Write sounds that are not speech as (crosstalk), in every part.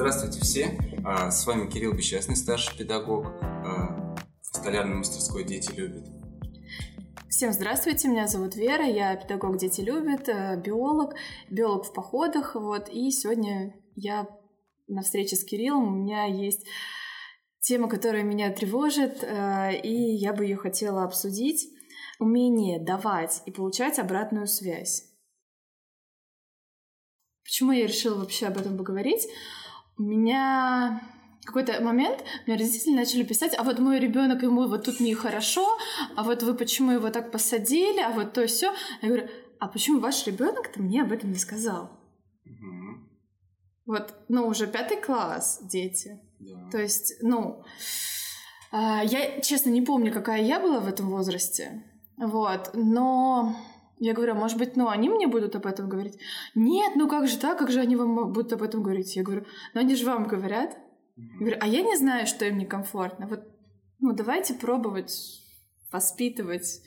Здравствуйте все, а, с вами Кирилл Бесчастный, старший педагог а, столярной мастерской «Дети любят». Всем здравствуйте, меня зовут Вера, я педагог «Дети любят», э, биолог, биолог в походах, вот, и сегодня я на встрече с Кириллом, у меня есть тема, которая меня тревожит, э, и я бы ее хотела обсудить. Умение давать и получать обратную связь. Почему я решила вообще об этом поговорить? У меня какой-то момент мне родители начали писать, а вот мой ребенок ему вот тут нехорошо, а вот вы почему его так посадили, а вот то все. Я говорю, а почему ваш ребенок-то мне об этом не сказал? Угу. Вот, ну, уже пятый класс дети. Да. То есть, ну, а, я, честно, не помню, какая я была в этом возрасте. Вот, но я говорю, а может быть, ну, они мне будут об этом говорить? Нет, ну как же так, как же они вам будут об этом говорить? Я говорю, ну они же вам говорят. Я говорю, а я не знаю, что им некомфортно. Вот, ну, давайте пробовать воспитывать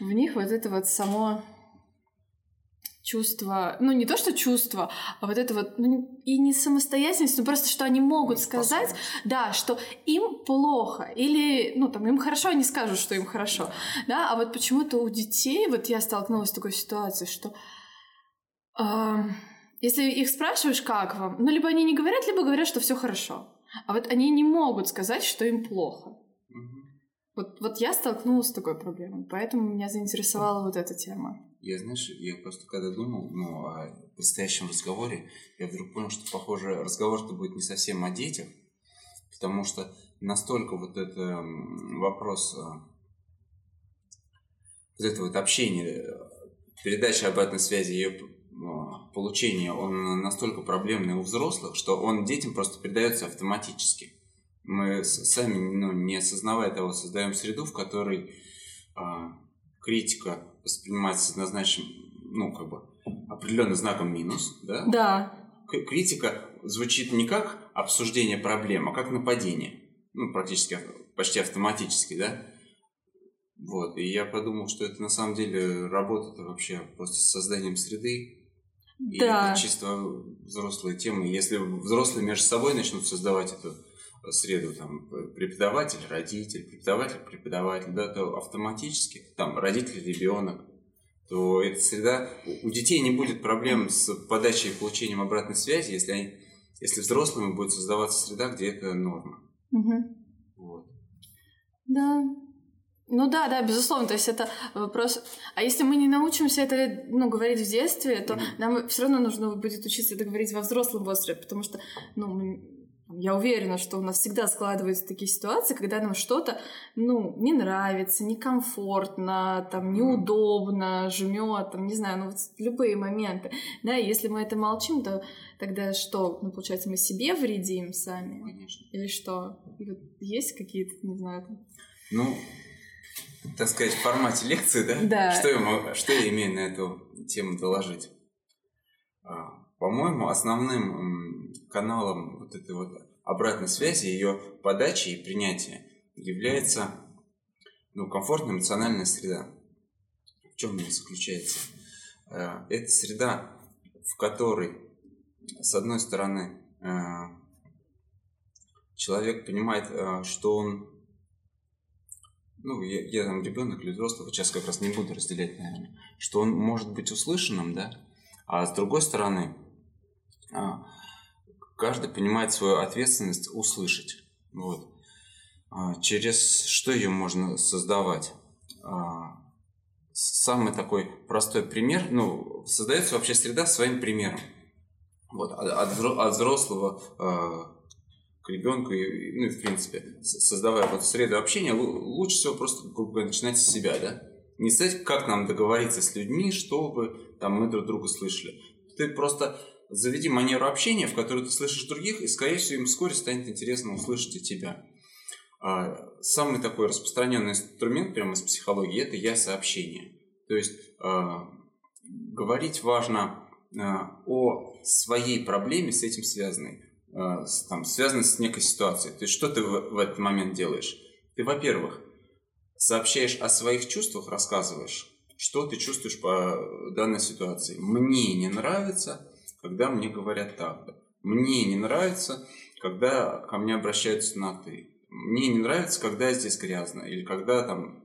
в них вот это вот само чувство, ну не то что чувство, а вот это вот, ну и не самостоятельность, но просто что они могут сказать, да, что им плохо, или, ну там им хорошо, они скажут, что им хорошо, да, а вот почему-то у детей, вот я столкнулась с такой ситуацией, что э, если их спрашиваешь, как вам, ну либо они не говорят, либо говорят, что все хорошо, а вот они не могут сказать, что им плохо. Вот, вот я столкнулась с такой проблемой, поэтому меня заинтересовала вот эта тема. Я, знаешь, я просто когда думал ну, о предстоящем разговоре, я вдруг понял, что, похоже, разговор-то будет не совсем о детях, потому что настолько вот это вопрос, э, вот это вот общение, передача обратной связи, ее ну, получение, он настолько проблемный у взрослых, что он детям просто передается автоматически. Мы сами, ну, не осознавая того, создаем среду, в которой а, критика воспринимается однозначно, ну, как бы, определенным знаком минус, да? Да. Критика звучит не как обсуждение проблем, а как нападение. Ну, практически, почти автоматически, да? Вот, и я подумал, что это на самом деле работа вообще просто с созданием среды. И да. это чисто взрослые темы. Если взрослые между собой начнут создавать эту среду там преподаватель, родитель, преподаватель, преподаватель, да, то автоматически там родитель, ребенок, то эта среда у детей не будет проблем с подачей и получением обратной связи, если они, если взрослыми будет создаваться среда, где это норма. Угу. Вот. Да. Ну да, да, безусловно. То есть это вопрос. А если мы не научимся это ну, говорить в детстве, то mm-hmm. нам все равно нужно будет учиться это говорить во взрослом возрасте, потому что ну, мы я уверена, что у нас всегда складываются такие ситуации, когда нам что-то, ну, не нравится, некомфортно, там, неудобно, жмет, там, не знаю, ну, вот любые моменты. Да, и если мы это молчим, то тогда что? Ну, получается, мы себе вредим сами? Конечно. Или что? есть какие-то, не знаю, там... Ну, так сказать, в формате лекции, да? Да. Что я, что я имею на эту тему доложить? А, по-моему, основным каналом вот этой вот обратной связи, ее подачи и принятия является ну, комфортная эмоциональная среда. В чем она заключается? Э, это среда, в которой, с одной стороны, э, человек понимает, э, что он ну, я, я там ребенок или взрослый, сейчас как раз не буду разделять, наверное, что он может быть услышанным, да, а с другой стороны, каждый понимает свою ответственность услышать. Вот. А, через что ее можно создавать? А, самый такой простой пример, ну, создается вообще среда своим примером. Вот, от, от взрослого а, к ребенку, ну в принципе, создавая вот среду общения, лучше всего просто, грубо говоря, начинать с себя, да? Не сказать, как нам договориться с людьми, чтобы там мы друг друга слышали. Ты просто Заведи манеру общения, в которой ты слышишь других, и, скорее всего, им вскоре станет интересно услышать и тебя. А, самый такой распространенный инструмент прямо из психологии – это я-сообщение. То есть а, говорить важно а, о своей проблеме с этим связанной, там, связанной с некой ситуацией. То есть что ты в, в этот момент делаешь? Ты, во-первых, сообщаешь о своих чувствах, рассказываешь, что ты чувствуешь по данной ситуации. Мне не нравится, когда мне говорят так. Мне не нравится, когда ко мне обращаются на «ты». Мне не нравится, когда здесь грязно, или когда там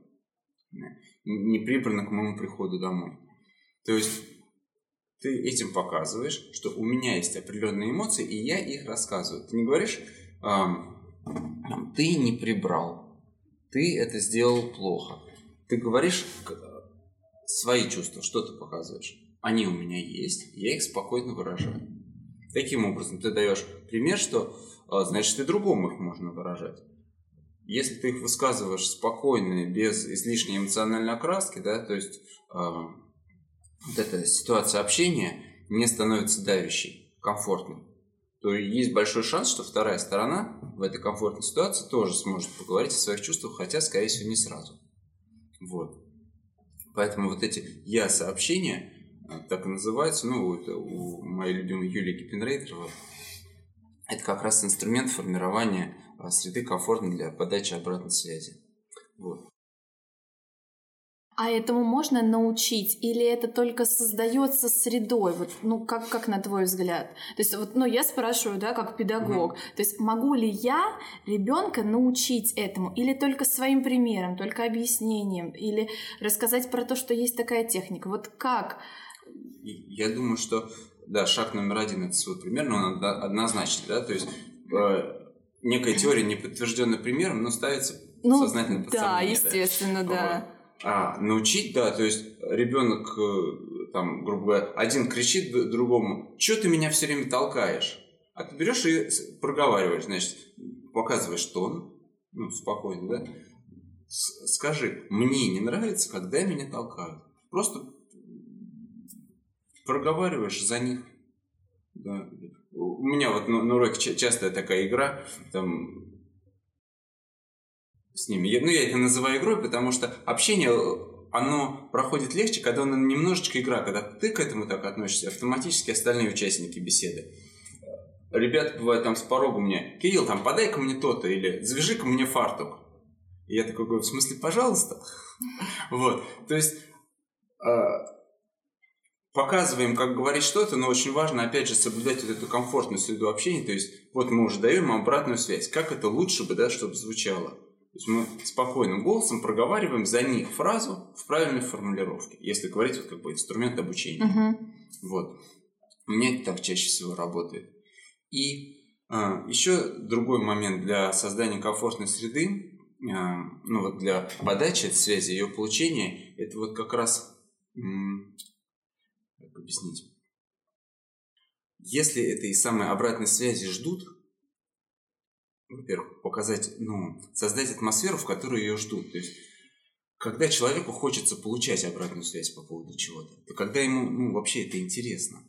не прибрано к моему приходу домой. То есть ты этим показываешь, что у меня есть определенные эмоции, и я их рассказываю. Ты не говоришь, ты не прибрал, ты это сделал плохо. Ты говоришь свои чувства, что ты показываешь. Они у меня есть, я их спокойно выражаю. Таким образом, ты даешь пример, что а, значит и другому их можно выражать. Если ты их высказываешь спокойно, без излишней эмоциональной окраски, да, то есть э, вот эта ситуация общения не становится давящей, комфортной, то есть большой шанс, что вторая сторона в этой комфортной ситуации тоже сможет поговорить о своих чувствах, хотя, скорее всего, не сразу. Вот. Поэтому вот эти я-сообщения, так и называются, ну, это у моей любимой Юлии Гиппенрейтерова, это как раз инструмент формирования э, среды комфортной для подачи обратной связи. Вот. А этому можно научить? Или это только создается средой? Вот, ну, как, как на твой взгляд? То есть, вот, ну, я спрашиваю, да, как педагог. Mm-hmm. То есть, могу ли я ребенка научить этому? Или только своим примером, только объяснением? Или рассказать про то, что есть такая техника? Вот как? Я думаю, что, да, шаг номер один – это свой пример, но он однозначный, да, то есть э, некая теория, не подтвержденная примером, но ставится ну, сознательно под Да, естественно, да. да. А, научить, да, то есть ребенок, э, там, грубо говоря, один кричит другому, что ты меня все время толкаешь? А ты берешь и проговариваешь, значит, показываешь тон, ну, спокойно, да? Скажи, мне не нравится, когда меня толкают. Просто проговариваешь за них. Да. У меня вот на, на уроке частая такая игра, там с ними. Я, ну, я это называю игрой, потому что общение, оно проходит легче, когда оно немножечко игра. Когда ты к этому так относишься, автоматически остальные участники беседы. Ребята бывают там с порога мне, Кирилл, там, подай-ка мне то-то, или завяжи-ка мне фартук. И я такой говорю, в смысле, пожалуйста? (laughs) Вот, то есть а, показываем, как говорить что-то, но очень важно, опять же, соблюдать вот эту комфортную среду общения. То есть, вот мы уже даем обратную связь. Как это лучше бы, да, чтобы звучало. То есть мы спокойным голосом проговариваем за них фразу в правильной формулировке, если говорить вот как бы инструмент обучения. Uh-huh. Вот. У меня это так чаще всего работает. И а, еще другой момент для создания комфортной среды, а, ну вот для подачи этой связи, ее получения, это вот как раз, объяснить, если этой самой обратной связи ждут, во-первых, показать, ну, создать атмосферу, в которой ее ждут. То есть, когда человеку хочется получать обратную связь по поводу чего-то, то когда ему, ну, вообще это интересно.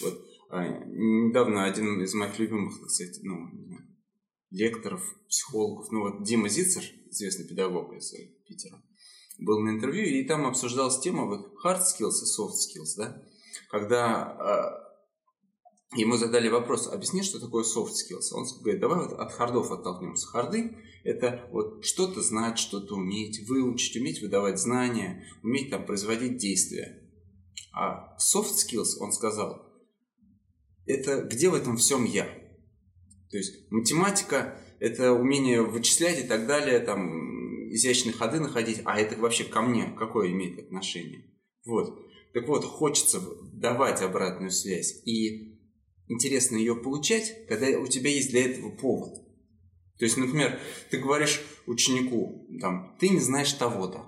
Вот а, недавно один из моих любимых, так сказать, ну, лекторов, психологов, ну вот Дима Зицер, известный педагог из Питера, был на интервью, и там обсуждалась тема вот hard skills и soft skills, да, когда а, ему задали вопрос, объясни, что такое soft skills. Он говорит, давай вот от хардов оттолкнемся. Харды – это вот что-то знать, что-то уметь, выучить, уметь выдавать знания, уметь там производить действия. А soft skills, он сказал, это где в этом всем я. То есть математика – это умение вычислять и так далее, там изящные ходы находить, а это вообще ко мне какое имеет отношение? Вот. Так вот, хочется давать обратную связь. И интересно ее получать, когда у тебя есть для этого повод. То есть, например, ты говоришь ученику, там, ты не знаешь того-то.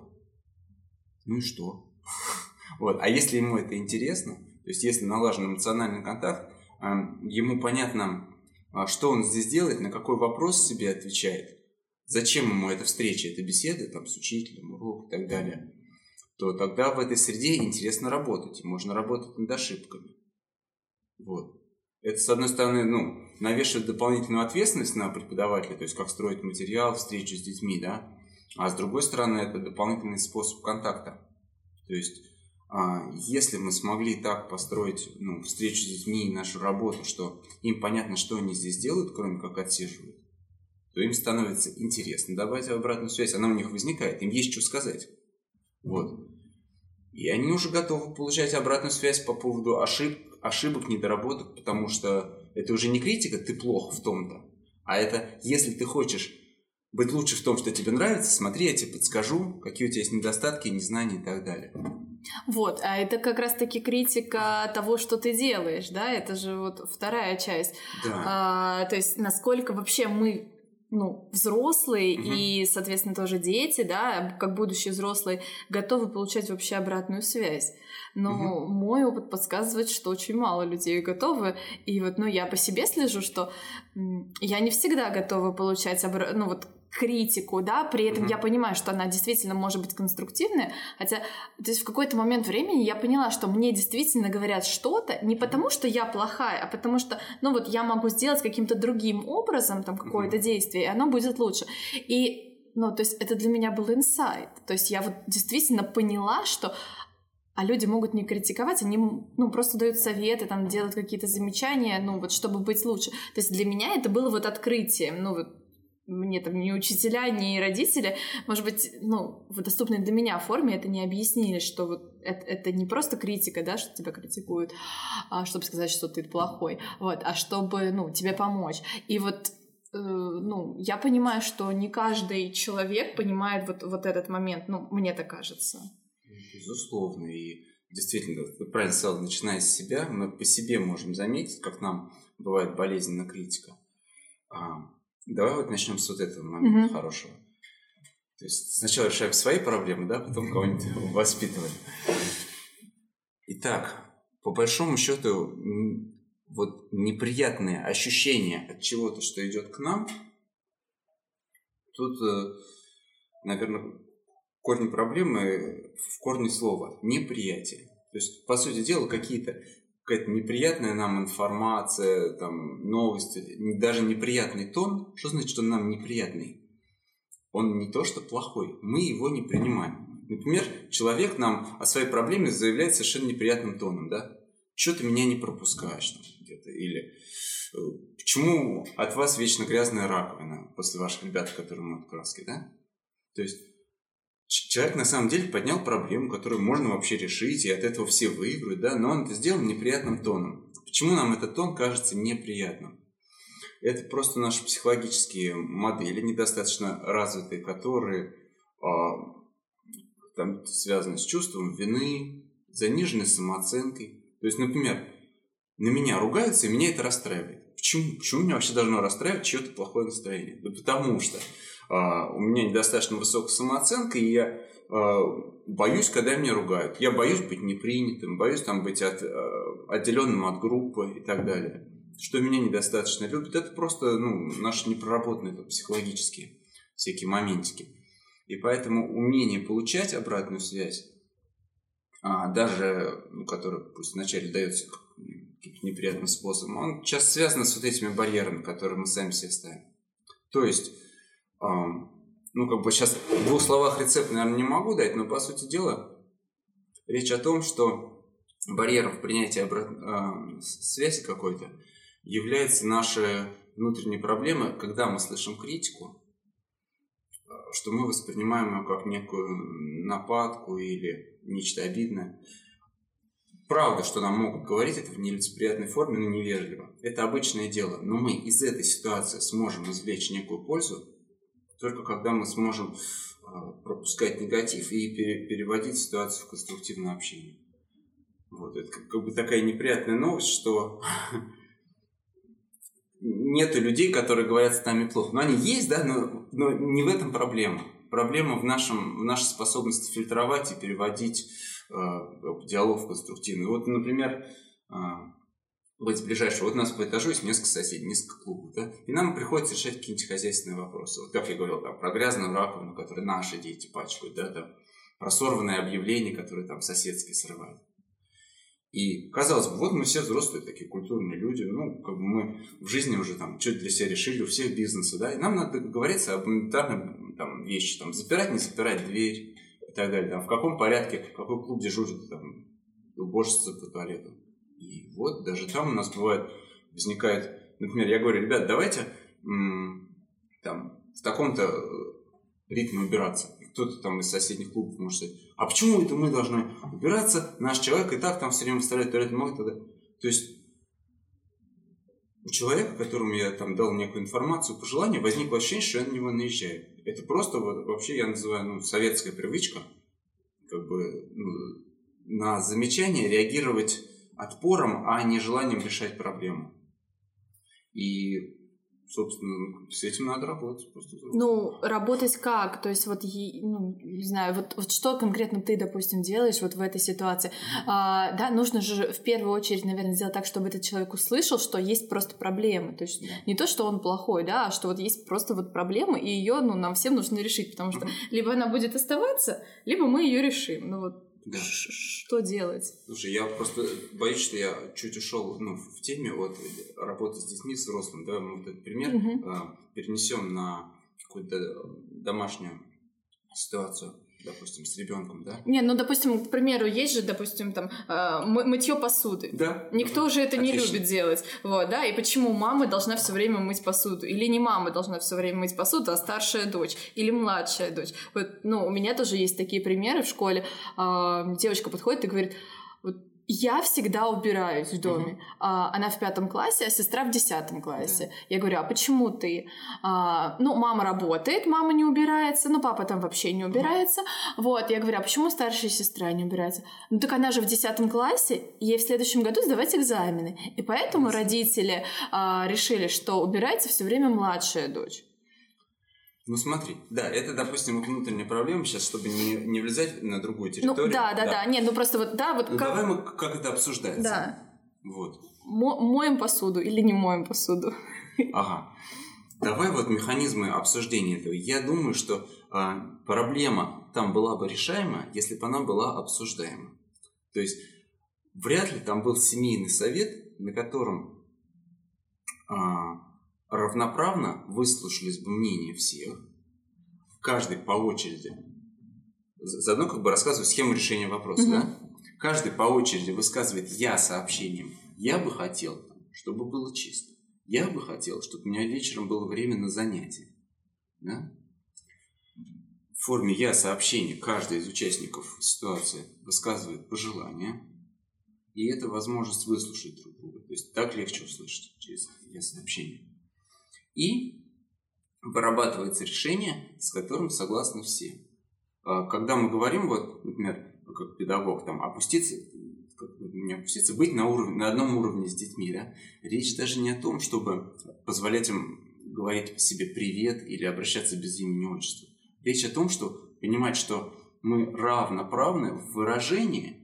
Ну и что? (laughs) Вот. А если ему это интересно, то есть если налажен эмоциональный контакт, ему понятно, а, что он здесь делает, на какой вопрос себе отвечает, зачем ему эта встреча, эта беседа там, с учителем, урок и так далее, то тогда в этой среде интересно работать, и можно работать над ошибками. Вот. Это, с одной стороны, ну, навешивает дополнительную ответственность на преподавателя, то есть как строить материал, встречу с детьми, да, а с другой стороны, это дополнительный способ контакта. То есть, а, если мы смогли так построить ну, встречу с детьми и нашу работу, что им понятно, что они здесь делают, кроме как отсиживают, то им становится интересно давать обратную связь, она у них возникает, им есть что сказать. Вот. И они уже готовы получать обратную связь по поводу ошибок, ошибок, недоработок, потому что это уже не критика, ты плох в том-то, а это если ты хочешь быть лучше в том, что тебе нравится, смотри, я тебе подскажу, какие у тебя есть недостатки, незнания и так далее. Вот, а это как раз-таки критика того, что ты делаешь, да, это же вот вторая часть. Да. А, то есть насколько вообще мы ну, взрослые угу. и, соответственно, тоже дети, да, как будущие взрослые, готовы получать вообще обратную связь. Но угу. мой опыт подсказывает, что очень мало людей готовы. И вот, ну, я по себе слежу, что я не всегда готова получать обра... ну, вот критику, да, при этом mm-hmm. я понимаю, что она действительно может быть конструктивная, хотя, то есть в какой-то момент времени я поняла, что мне действительно говорят что-то не потому, что я плохая, а потому что, ну вот я могу сделать каким-то другим образом там какое-то mm-hmm. действие, и оно будет лучше. И, ну, то есть это для меня был инсайт, то есть я вот действительно поняла, что а люди могут не критиковать, они ну, просто дают советы, там, делают какие-то замечания, ну, вот, чтобы быть лучше. То есть для меня это было вот открытием, ну, вот, мне там ни учителя, ни родители, может быть, ну, в доступной для меня форме это не объяснили, что вот это, это не просто критика, да, что тебя критикуют, а, чтобы сказать, что ты плохой, вот, а чтобы, ну, тебе помочь. И вот э, ну, я понимаю, что не каждый человек понимает вот, вот этот момент, ну, мне так кажется. Безусловно, и действительно, ты правильно сказал, начиная с себя, мы по себе можем заметить, как нам бывает болезненна критика. Давай вот начнем с вот этого момента угу. хорошего. То есть сначала решаем свои проблемы, да, потом кого-нибудь (laughs) воспитываем. Итак, по большому счету, вот неприятные ощущения от чего-то, что идет к нам, тут, э, наверное, корни проблемы в корне слова неприятие. То есть, по сути дела, какие-то какая-то неприятная нам информация, там, новости, даже неприятный тон, что значит, что он нам неприятный? Он не то, что плохой, мы его не принимаем. Например, человек нам о своей проблеме заявляет совершенно неприятным тоном, да? Что ты меня не пропускаешь там где-то? Или э, почему от вас вечно грязная раковина после ваших ребят, которые моют краски, да? То есть человек на самом деле поднял проблему, которую можно вообще решить, и от этого все выиграют, да, но он это сделал неприятным тоном. Почему нам этот тон кажется неприятным? Это просто наши психологические модели, недостаточно развитые, которые а, там, связаны с чувством вины, заниженной самооценкой. То есть, например, на меня ругаются, и меня это расстраивает. Почему? Почему меня вообще должно расстраивать чье-то плохое настроение? Да потому что у меня недостаточно высокая самооценка, и я а, боюсь, когда меня ругают. Я боюсь быть непринятым, боюсь там быть от, а, отделенным от группы и так далее. Что меня недостаточно любят, это просто ну, наши непроработанные там, психологические всякие моментики. И поэтому умение получать обратную связь, даже, ну, которая пусть вначале дается каким-то неприятным способом, он часто связан с вот этими барьерами, которые мы сами себе ставим. То есть ну, как бы сейчас в двух словах рецепт, наверное, не могу дать, но, по сути дела, речь о том, что барьером в принятии обрат... связи какой-то является наша внутренняя проблема, когда мы слышим критику, что мы воспринимаем ее как некую нападку или нечто обидное. Правда, что нам могут говорить это в нелицеприятной форме, но невежливо. Это обычное дело. Но мы из этой ситуации сможем извлечь некую пользу, только когда мы сможем а, пропускать негатив и переводить ситуацию в конструктивное общение. Вот, это как бы такая неприятная новость, что (laughs) нету людей, которые говорят с нами плохо. Но они есть, да, но, но не в этом проблема. Проблема в, нашем, в нашей способности фильтровать и переводить э, диалог в конструктивный. Вот, например, э, быть ближайшего. Вот у нас по этажу есть несколько соседей, несколько клубов, да, и нам приходится решать какие-нибудь хозяйственные вопросы. Вот как я говорил, там, про грязную раковину, которую наши дети пачкают, да, там, про сорванные объявления, которые там соседские срывают. И казалось бы, вот мы все взрослые такие культурные люди, ну, как бы мы в жизни уже там что-то для себя решили, у всех бизнесы, да, и нам надо договориться об элементарных там вещи, там, запирать, не запирать дверь и так далее, там, в каком порядке, какой клуб дежурит, там, уборщица по туалету. И вот даже там у нас бывает, возникает, например, я говорю, ребят, давайте там в таком-то э, ритме убираться. И кто-то там из соседних клубов может сказать, а почему это мы должны убираться? Наш человек и так там все время выставляет туалет, может тогда. То есть у человека, которому я там дал некую информацию, пожелание, возникло ощущение, что я на него наезжаю. Это просто вот, вообще я называю ну, советская привычка, как бы ну, на замечание реагировать отпором, а не желанием решать проблему. И собственно, с этим надо работать. Просто. Ну, работать как? То есть, вот, ну, не знаю, вот, вот что конкретно ты, допустим, делаешь вот в этой ситуации? Mm-hmm. А, да, нужно же в первую очередь, наверное, сделать так, чтобы этот человек услышал, что есть просто проблемы. То есть, yeah. не то, что он плохой, да, а что вот есть просто вот проблема, и ее, ну, нам всем нужно решить, потому что mm-hmm. либо она будет оставаться, либо мы ее решим. Ну, вот да. Что делать? Слушай, я просто боюсь, что я чуть ушел ну, в теме вот работы с детьми взрослым. Давай мы вот этот пример угу. э, перенесем на какую-то домашнюю ситуацию допустим, с ребенком, да? Не, ну, допустим, к примеру, есть же, допустим, там э, мытье посуды. Да. Никто же это Отлично. не любит делать, вот, да. И почему мама должна все время мыть посуду? Или не мама должна все время мыть посуду, а старшая дочь или младшая дочь? Вот, ну, у меня тоже есть такие примеры в школе. Э, девочка подходит и говорит, вот я всегда убираюсь в доме. Uh-huh. А, она в пятом классе, а сестра в десятом классе. Uh-huh. Я говорю, а почему ты? А, ну, мама работает, мама не убирается, ну, папа там вообще не убирается. Uh-huh. Вот, я говорю, а почему старшая сестра не убирается? Ну, так она же в десятом классе, ей в следующем году сдавать экзамены. И поэтому uh-huh. родители а, решили, что убирается все время младшая дочь. Ну смотри, да, это, допустим, внутренняя проблема сейчас, чтобы не, не влезать на другую ну, территорию. Ну, да, да, да, да. Нет, ну просто вот, да, вот ну, как... Давай мы, как это обсуждается. Да. Вот. Мо моем посуду или не моем посуду. Ага. Давай вот механизмы обсуждения этого. Я думаю, что а, проблема там была бы решаема, если бы она была обсуждаема. То есть вряд ли там был семейный совет, на котором а, равноправно выслушались бы мнения всех, каждый по очереди, заодно как бы рассказываю схему решения вопроса, угу. да? Каждый по очереди высказывает «я» сообщением. Я бы хотел, чтобы было чисто. Я бы хотел, чтобы у меня вечером было время на занятия. Да? В форме «я» сообщения каждый из участников ситуации высказывает пожелания. И это возможность выслушать друг друга. То есть так легче услышать через «я» сообщение. И вырабатывается решение, с которым согласны все. А, когда мы говорим, вот, например, как педагог, там, опуститься, не опуститься, быть на, уровне, на одном уровне с детьми, да, речь даже не о том, чтобы позволять им говорить себе привет или обращаться без имени отчества. Речь о том, что понимать, что мы равноправны в выражении,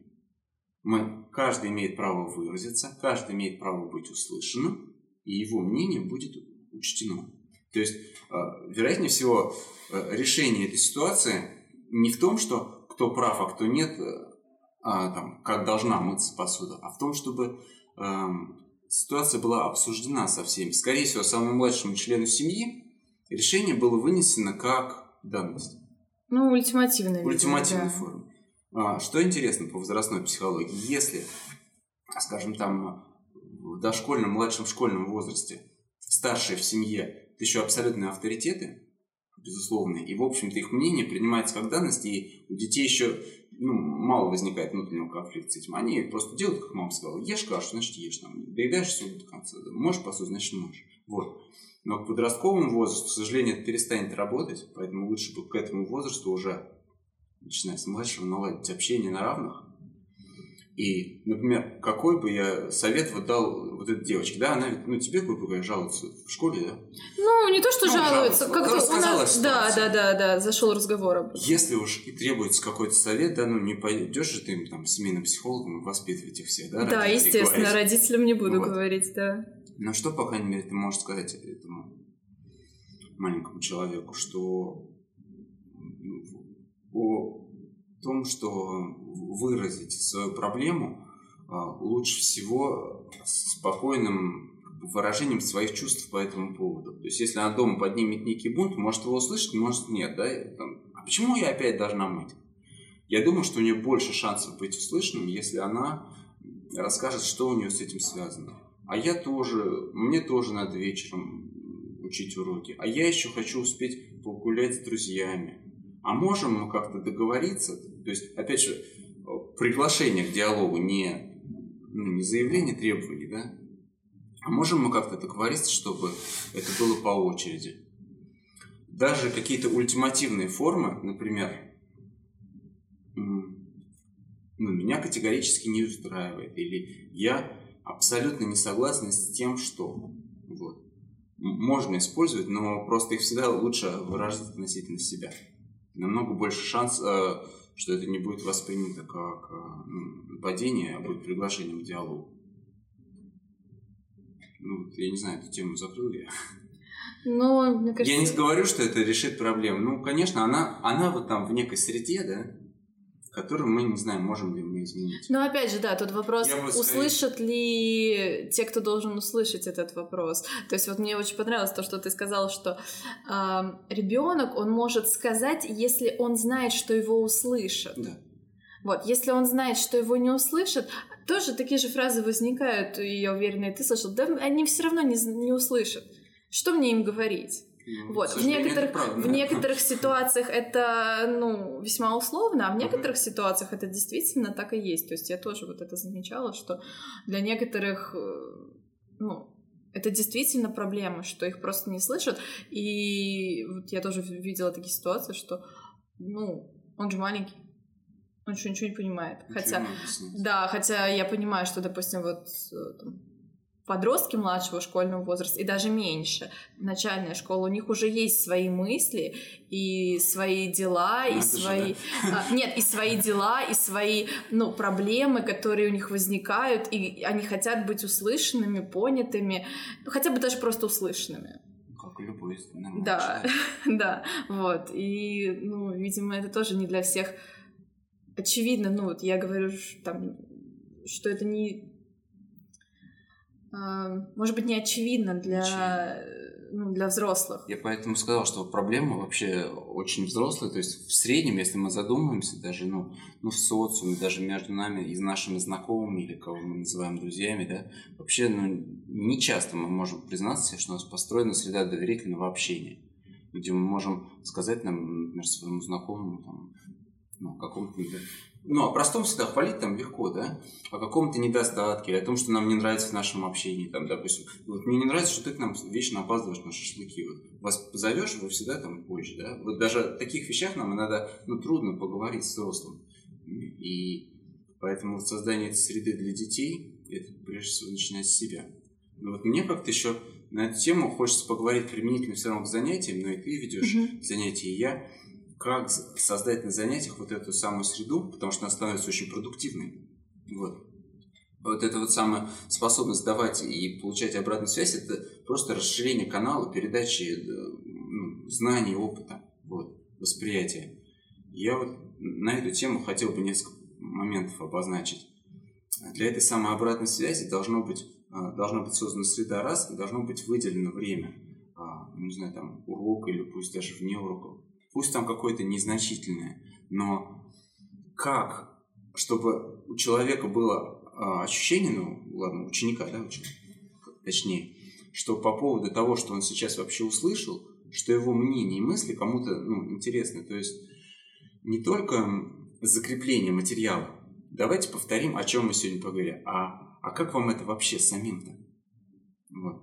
мы, каждый имеет право выразиться, каждый имеет право быть услышанным, и его мнение будет учтено. То есть, а, вероятнее всего, э, решение этой ситуации не в том, что кто прав, а кто нет, э, а, там, как должна мыться посуда, а в том, чтобы э, ситуация была обсуждена со всеми. Скорее всего, самому младшему члену семьи решение было вынесено как данность. Ну, ультимативная. Ультимативной да. форме. А, что интересно по возрастной психологии, если, скажем, там в дошкольном, младшем школьном возрасте старшие в семье это еще абсолютные авторитеты, безусловно, и, в общем-то, их мнение принимается как данность, и у детей еще ну, мало возникает внутреннего конфликта с этим. Они просто делают, как мама сказала, ешь кашу, значит ешь. Там, доедаешь все до конца. Можешь посуду, значит можешь. Вот. Но к подростковому возрасту, к сожалению, это перестанет работать, поэтому лучше бы к этому возрасту уже, начиная с младшего, наладить общение на равных, и, например, какой бы я совет вот дал вот этой девочке, да, она ведь, ну, тебе, грубо говоря, жалуется в школе, да? Ну, не то, что ну, жалуется, как-то у нас, да, да, да, да, зашел разговор об этом. Если уж и требуется какой-то совет, да, ну, не пойдешь же ты там семейным психологом воспитывать их всех, да? Да, естественно, говорить. родителям не буду вот. говорить, да. Ну, что, по крайней мере, ты можешь сказать этому маленькому человеку, что о том, что выразить свою проблему а, лучше всего спокойным выражением своих чувств по этому поводу. То есть, если она дома поднимет некий бунт, может его услышать, может нет. Да? Там, а почему я опять должна мыть? Я думаю, что у нее больше шансов быть услышанным, если она расскажет, что у нее с этим связано. А я тоже, мне тоже надо вечером учить уроки. А я еще хочу успеть погулять с друзьями. А можем мы как-то договориться? То есть, опять же, приглашение к диалогу, не, ну, не заявление требований, да? А можем мы как-то договориться, чтобы это было по очереди? Даже какие-то ультимативные формы, например, ну, меня категорически не устраивает, или я абсолютно не согласен с тем, что вот, можно использовать, но просто их всегда лучше выражать относительно себя. Намного больше шанс, э, что это не будет воспринято как э, ну, нападение, а будет приглашением к диалогу. Ну, я не знаю, эту тему закрыл я. Ну, мне кажется... Я не говорю, что это решит проблему. Ну, конечно, она, она вот там в некой среде, да, в которой мы не знаем, можем ли мы изменить. Но опять же, да, тут вопрос, услышат ли те, кто должен услышать этот вопрос. То есть вот мне очень понравилось то, что ты сказал, что э, ребенок, он может сказать, если он знает, что его услышат. Да. Вот, если он знает, что его не услышат, тоже такие же фразы возникают, и я уверена, и ты слышал, да они все равно не, не услышат. Что мне им говорить? Ну, вот. В некоторых, в некоторых ситуациях это ну, весьма условно, а в некоторых ситуациях это действительно так и есть. То есть я тоже вот это замечала, что для некоторых э, ну, это действительно проблема, что их просто не слышат. И вот я тоже видела такие ситуации, что ну, он же маленький, он еще ничего не понимает. Ничего хотя, да, хотя я понимаю, что, допустим, вот э, там, подростки младшего школьного возраста и даже меньше, начальная школа, у них уже есть свои мысли и свои дела, и свои... Да. а, нет, и свои дела, и свои, ну, проблемы, которые у них возникают, и они хотят быть услышанными, понятыми, хотя бы даже просто услышанными. Как любой Да, (laughs) да, вот. И, ну, видимо, это тоже не для всех очевидно. Ну, вот я говорю, там, что это не а, может быть, не очевидно для, ну, для взрослых. Я поэтому сказал, что проблема вообще очень взрослая. То есть в среднем, если мы задумаемся, даже ну, ну, в социуме, даже между нами и нашими знакомыми, или кого мы называем друзьями, да, вообще ну, не часто мы можем признаться что у нас построена среда доверительного общения, где мы можем сказать, нам, например, своему знакомому, там, ну, какому-то ну, о простом всегда хвалить там легко, да? О каком-то недостатке, о том, что нам не нравится в нашем общении, там, допустим. Вот мне не нравится, что ты к нам вечно опаздываешь на шашлыки. Вот. Вас позовешь, вы всегда там позже, да? Вот даже о таких вещах нам иногда, ну, трудно поговорить с взрослым. И поэтому создание этой среды для детей, это прежде всего начинать с себя. Но вот мне как-то еще на эту тему хочется поговорить применительно все равно к занятиям, но и ты ведешь mm-hmm. занятия, и я как создать на занятиях вот эту самую среду, потому что она становится очень продуктивной. Вот. Вот эта вот самая способность давать и получать обратную связь, это просто расширение канала передачи э, ну, знаний, опыта, вот, восприятия. Я вот на эту тему хотел бы несколько моментов обозначить. Для этой самой обратной связи должно быть, э, должна быть создана среда раз, и должно быть выделено время. А, не знаю, там, урок или пусть даже вне урока пусть там какое-то незначительное, но как, чтобы у человека было а, ощущение, ну, ладно, ученика, да, ученика, точнее, что по поводу того, что он сейчас вообще услышал, что его мнение и мысли кому-то ну, интересны. То есть не только закрепление материала. Давайте повторим, о чем мы сегодня поговорили. А, а как вам это вообще самим-то? Вот.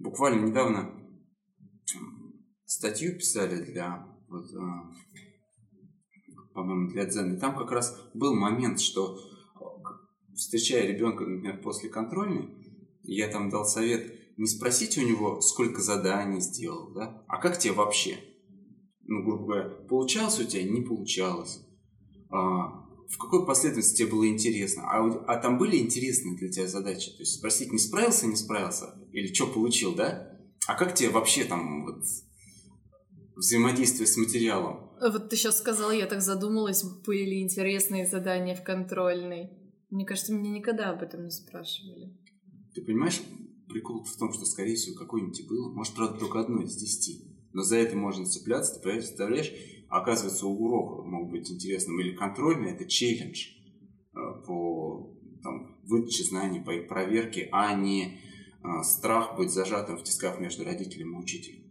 Буквально недавно статью писали для вот, а, по-моему, для дзена. И там как раз был момент, что встречая ребенка, например, после контрольной, я там дал совет не спросить у него, сколько заданий сделал, да, а как тебе вообще? Ну, грубо говоря, получалось у тебя, не получалось. А, в какой последовательности тебе было интересно? А, а там были интересные для тебя задачи? То есть спросить, не справился, не справился? Или что получил, да? А как тебе вообще там вот взаимодействие с материалом. Вот ты сейчас сказал, я так задумалась, были ли интересные задания в контрольной. Мне кажется, меня никогда об этом не спрашивали. Ты понимаешь, прикол в том, что, скорее всего, какое-нибудь было. Может, правда, только одно из десяти. Но за это можно цепляться, ты представляешь, оказывается, урок мог быть интересным. Или контрольный – это челлендж э, по там, выдаче знаний, по их проверке, а не а, страх быть зажатым в тисках между родителем и учителем.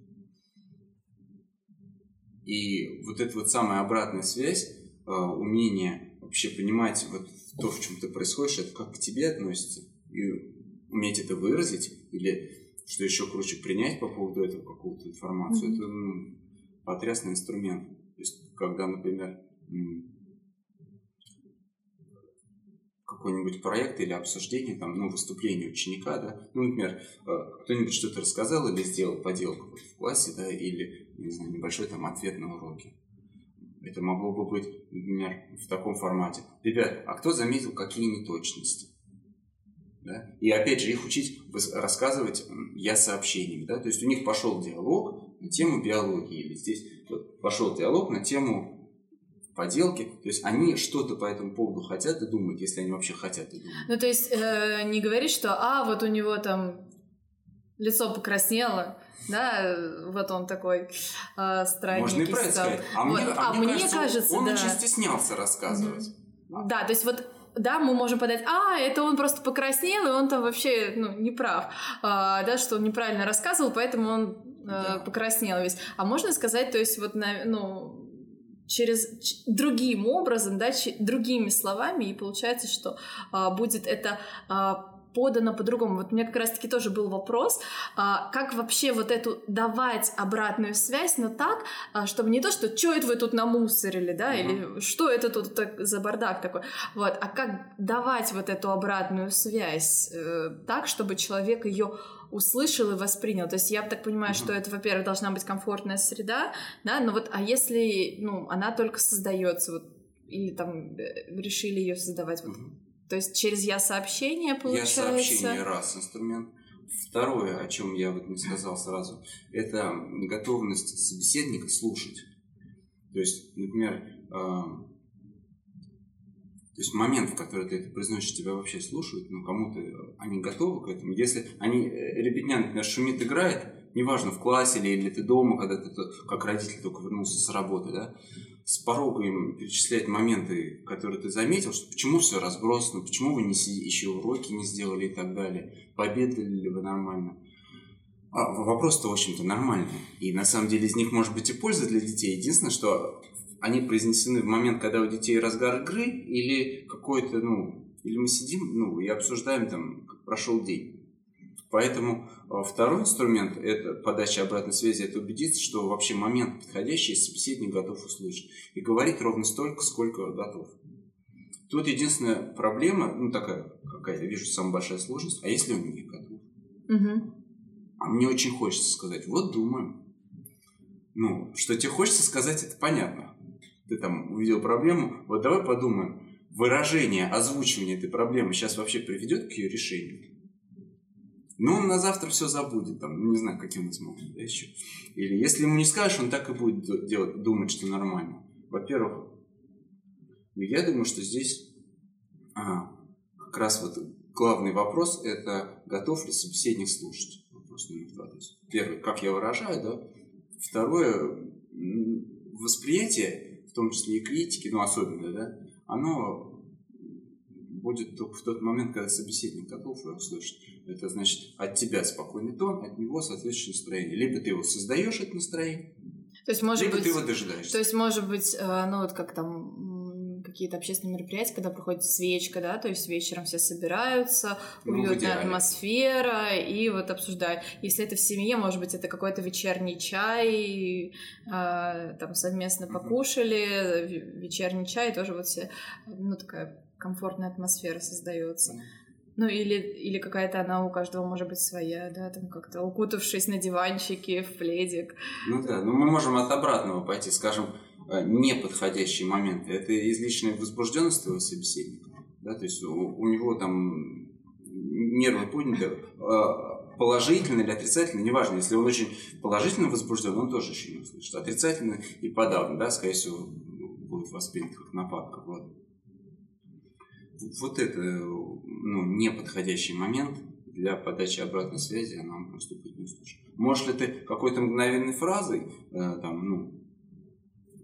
И вот эта вот самая обратная связь, э, умение вообще понимать вот то, в чем ты происходишь, это как к тебе относится. И уметь это выразить или, что еще круче, принять по поводу этого какую-то информацию, mm-hmm. это ну, потрясный инструмент. То есть, когда, например, какой-нибудь проект или обсуждение, там, ну, выступление ученика, да, ну, например, э, кто-нибудь что-то рассказал или сделал поделку в классе, да, или, не знаю, небольшой там ответ на уроке. Это могло бы быть, например, в таком формате. Ребят, а кто заметил какие неточности? Да? И опять же, их учить рассказывать я сообщениями. Да? То есть у них пошел диалог на тему биологии. Или здесь пошел диалог на тему поделки. То есть они что-то по этому поводу хотят и думают, если они вообще хотят и думают. Ну, то есть э, не говорить, что а, вот у него там лицо покраснело, да, вот он такой э, странненький. Можно и правильно сказать. А, вот. мне, а, а мне, кажется, кажется, он да. очень стеснялся рассказывать. Mm-hmm. Да, то есть вот да, мы можем подать, а, это он просто покраснел, и он там вообще, ну, не прав, а, да, что он неправильно рассказывал, поэтому он э, да. покраснел весь. А можно сказать, то есть вот, на, ну, через другим образом, да, другими словами, и получается, что а, будет это а, подано по-другому. Вот у меня как раз-таки тоже был вопрос, а, как вообще вот эту давать обратную связь, но так, а, чтобы не то, что что это вы тут намусорили, да, mm-hmm. или что это тут так, за бардак такой, вот, а как давать вот эту обратную связь э, так, чтобы человек ее услышал и воспринял. То есть я так понимаю, mm-hmm. что это, во-первых, должна быть комфортная среда, да, но вот, а если, ну, она только создается, вот, или там э, решили ее создавать, вот, mm-hmm. То есть через я сообщение получается. Я сообщение раз инструмент. Второе, о чем я вот не сказал сразу, это готовность собеседника слушать. То есть, например, э, то есть момент, в который ты это произносишь, тебя вообще слушают, ну, кому-то они готовы к этому. Если они, э, ребятня, например, шумит, играет, неважно, в классе или, или ты дома, когда ты как родитель только вернулся с работы, да, с порога им перечислять моменты, которые ты заметил, что почему все разбросано, почему вы не еще уроки не сделали и так далее, пообедали ли вы нормально. А, вопрос-то, в общем-то, нормальный. И на самом деле из них может быть и польза для детей. Единственное, что они произнесены в момент, когда у детей разгар игры, или какой-то, ну, или мы сидим, ну, и обсуждаем там, как прошел день. Поэтому а, второй инструмент – это подача обратной связи, это убедиться, что вообще момент подходящий, собеседник готов услышать. И говорить ровно столько, сколько готов. Тут единственная проблема, ну такая, какая я вижу, самая большая сложность, а если он не готов? Угу. А мне очень хочется сказать, вот думаем. Ну, что тебе хочется сказать, это понятно ты там увидел проблему, вот давай подумаем, выражение, озвучивание этой проблемы сейчас вообще приведет к ее решению? Ну, он на завтра все забудет, там, ну, не знаю, каким он смотрит, да, еще. Или если ему не скажешь, он так и будет делать, думать, что нормально. Во-первых, ну, я думаю, что здесь а, как раз вот главный вопрос – это готов ли собеседник слушать. Вопрос номер два. То есть, первый, как я выражаю, да. Второе, восприятие том числе и критики, ну особенно, да, оно будет только в тот момент, когда собеседник готов ее услышать. Это значит от тебя спокойный тон, от него соответствующее настроение. Либо ты его создаешь, это настроение, то есть, может либо быть, ты его дожидаешься. То есть, может быть, э, ну вот как там какие-то общественные мероприятия, когда проходит свечка, да, то есть вечером все собираются, ну, уютная атмосфера, и вот обсуждают. Если это в семье, может быть, это какой-то вечерний чай, э, там совместно покушали, вечерний чай, тоже вот все, ну, такая комфортная атмосфера создается. Ну, или, или какая-то она у каждого может быть своя, да, там как-то укутавшись на диванчике, в пледик. Ну да, но мы можем от обратного пойти, скажем, Э, неподходящие моменты. Это излишняя возбужденность твоего собеседника. Да? То есть у, у него там нервы подняты, э, положительно или отрицательно, неважно. Если он очень положительно возбужден, он тоже еще не услышит. Отрицательно и подавно, да, скорее всего, будет воспринято как нападка. Вот. Вот это ну, неподходящий момент для подачи обратной связи, просто будет не услышит. Можешь ли ты какой-то мгновенной фразой, э, там, ну,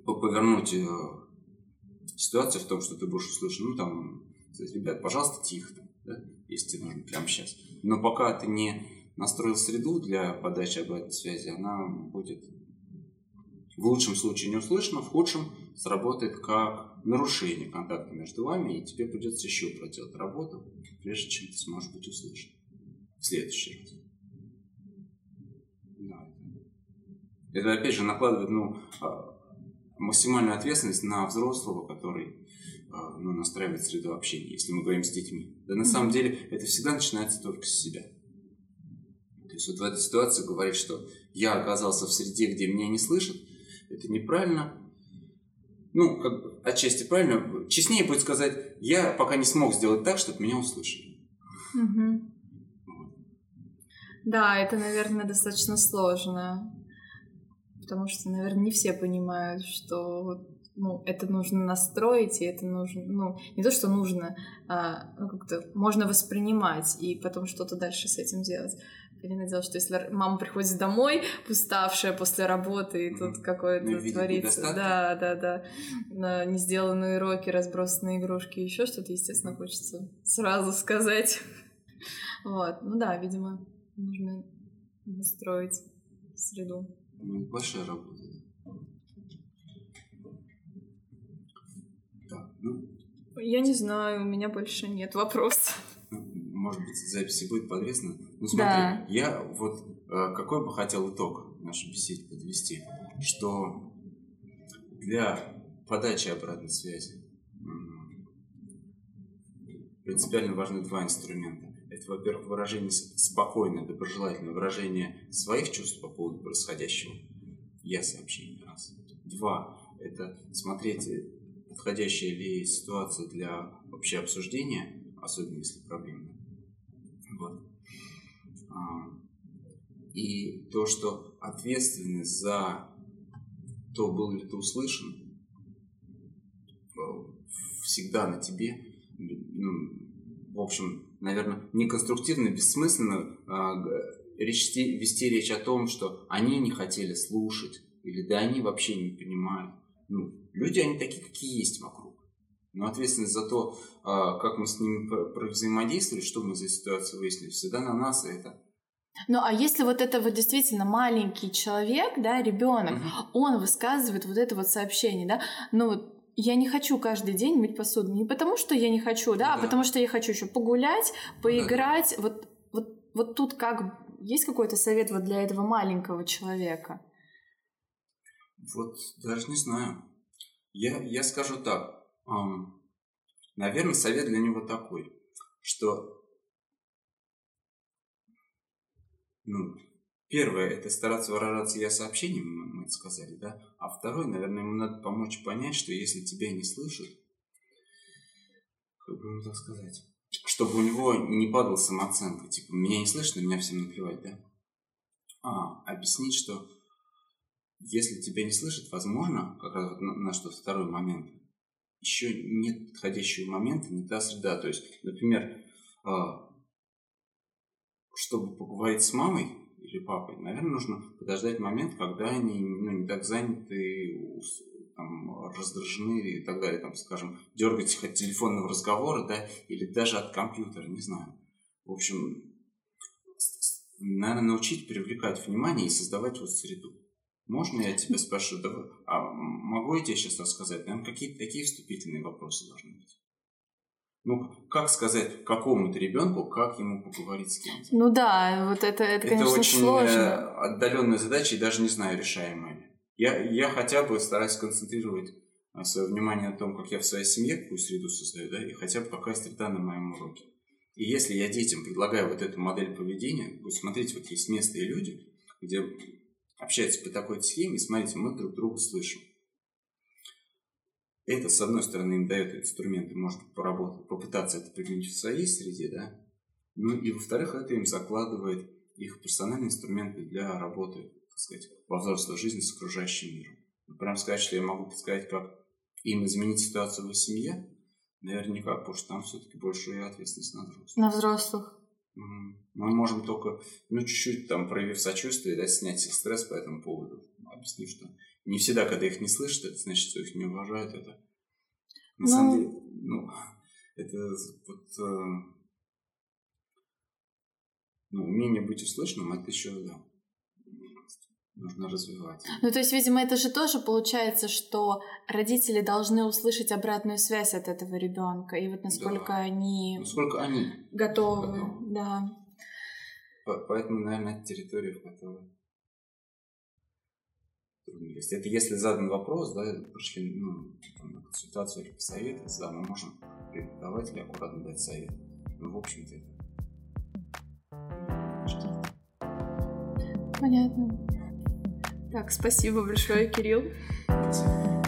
повернуть э, ситуацию в том, что ты будешь услышан, ну там, ребят, пожалуйста, тихо, да, если тебе нужно прямо сейчас. Но пока ты не настроил среду для подачи обратной связи, она будет в лучшем случае не услышана, в худшем сработает как нарушение контакта между вами, и тебе придется еще проделать работу, прежде чем ты сможешь быть услышан. в следующий раз. Да. Это опять же накладывает ну, а, максимальную ответственность на взрослого, который а, ну, настраивает среду общения, если мы говорим с детьми. Да на самом деле это всегда начинается только с себя. То есть вот в этой ситуации говорить, что я оказался в среде, где меня не слышат, это неправильно. Ну, как бы, отчасти правильно. Честнее будет сказать, я пока не смог сделать так, чтобы меня услышали. Угу. Да, это, наверное, достаточно сложно. Потому что, наверное, не все понимают, что ну, это нужно настроить, и это нужно, ну, не то, что нужно, а ну, как-то можно воспринимать и потом что-то дальше с этим делать. Понятное дело, что если мама приходит домой, уставшая после работы, и тут какое-то ну, творится. Да, да, да. На не сделанные уроки, разбросанные игрушки, еще что-то, естественно, хочется сразу сказать. Вот. Ну да, видимо, нужно настроить среду. Ну, большая работа, да. ну... Я не знаю, у меня больше нет вопросов может быть, записи будет подвесно. Ну смотри, да. я вот э, какой бы хотел итог нашей беседе подвести, что для подачи обратной связи принципиально важны два инструмента. Это, во-первых, выражение спокойное, доброжелательное выражение своих чувств по поводу происходящего. Я сообщение раз. Два. Это смотреть, подходящая ли ситуация для общего обсуждения, особенно если проблемная. Вот. А, и то, что ответственность за то, был ли ты услышан, всегда на тебе. Ну, в общем, наверное, неконструктивно, бессмысленно э, речь, вести речь о том, что они не хотели слушать, или да они вообще не понимают. Ну, люди, они такие, какие есть вокруг. Но ответственность за то, а, как мы с ними взаимодействовали, что мы за ситуацию выяснили, всегда на нас это. Ну а если вот это вот действительно маленький человек, да, ребенок, угу. он высказывает вот это вот сообщение, да, ну я не хочу каждый день мыть посуду. Не потому, что я не хочу, да, да. а потому что я хочу еще погулять, поиграть. Да. Вот, вот, вот тут как есть какой-то совет вот для этого маленького человека? Вот даже не знаю. Я, я скажу так. Наверное, совет для него такой, что ну, первое, это стараться выражаться я сообщением, мы это сказали, да, а второе, наверное, ему надо помочь понять, что если тебя не слышат, как бы ему так сказать, чтобы у него не падала самооценка, типа, меня не слышно, меня всем наплевать, да, а объяснить, что если тебя не слышат, возможно, как раз вот на, на что второй момент, еще нет подходящего момента, не та среда. То есть, например, а, чтобы поговорить с мамой или папой, наверное, нужно подождать момент, когда они ну, не так заняты, там, раздражены и так далее, там, скажем, дергать от телефонного разговора, да, или даже от компьютера, не знаю. В общем, наверное, научить привлекать внимание и создавать вот среду. Можно я тебя спрошу, да, а могу я тебе сейчас рассказать? Наверное, какие-то такие вступительные вопросы должны быть. Ну, как сказать какому-то ребенку, как ему поговорить с кем-то? Ну да, вот это, это, конечно, это очень сложно. Э, отдаленная задача, и даже не знаю, решаемая. Я, я хотя бы стараюсь концентрировать э, свое внимание на том, как я в своей семье какую среду создаю, да, и хотя бы какая среда на моем уроке. И если я детям предлагаю вот эту модель поведения, вот смотрите, вот есть места и люди, где общаются по такой схеме, смотрите, мы друг друга слышим. Это, с одной стороны, им дает инструменты, может поработать, попытаться это применить в своей среде, да. Ну и, во-вторых, это им закладывает их персональные инструменты для работы, так сказать, во взрослой жизни с окружающим миром. Ну, прям сказать, что я могу подсказать, как им изменить ситуацию в их семье, наверное, никак, потому что там все-таки больше ответственность на взрослых. На взрослых. Мы можем только, ну, чуть-чуть там проявив сочувствие, да, снять их стресс по этому поводу. Объяснив, что не всегда, когда их не слышат, это значит, что их не уважают. Это на ну... самом деле, ну, это вот э, ну, умение быть услышанным, это еще, да, нужно развивать. Ну, то есть, видимо, это же тоже получается, что родители должны услышать обратную связь от этого ребенка. И вот насколько да. они, насколько они готовы. готовы. Да. Поэтому, наверное, это территория, в которой Это если задан вопрос, да, пришли ну, там, на консультацию или посоветоваться, да, мы можем преподавателю аккуратно дать совет. Ну, в общем-то, это Понятно. Так, спасибо большое, Кирилл. Спасибо.